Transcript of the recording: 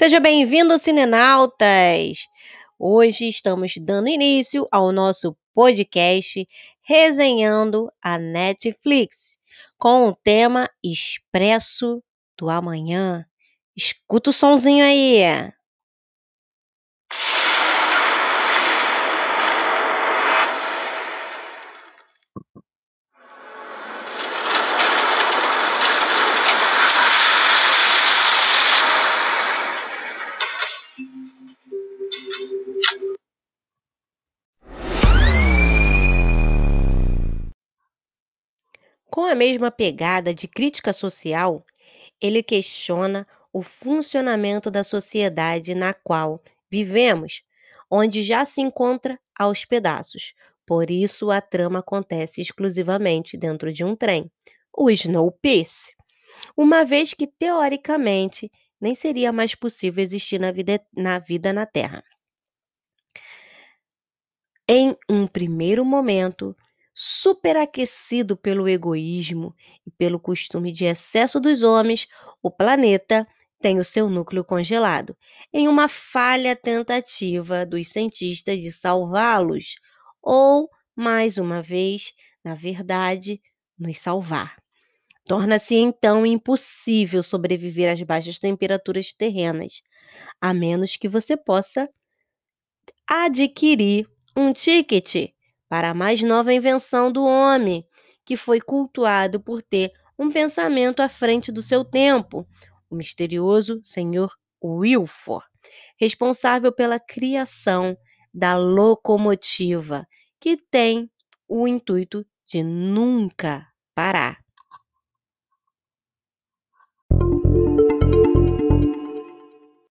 Seja bem-vindo, Cinenautas! Hoje estamos dando início ao nosso podcast resenhando a Netflix com o tema Expresso do Amanhã. Escuta o sonzinho aí! Com a mesma pegada de crítica social, ele questiona o funcionamento da sociedade na qual vivemos, onde já se encontra aos pedaços. Por isso, a trama acontece exclusivamente dentro de um trem, o Snowpiercer, uma vez que, teoricamente, nem seria mais possível existir na vida na, vida na Terra. Em um primeiro momento, superaquecido pelo egoísmo e pelo costume de excesso dos homens, o planeta tem o seu núcleo congelado, em uma falha tentativa dos cientistas de salvá-los, ou, mais uma vez, na verdade, nos salvar. Torna-se então impossível sobreviver às baixas temperaturas terrenas, a menos que você possa adquirir um ticket para a mais nova invenção do homem, que foi cultuado por ter um pensamento à frente do seu tempo, o misterioso Senhor Wilfor, responsável pela criação da locomotiva, que tem o intuito de nunca parar.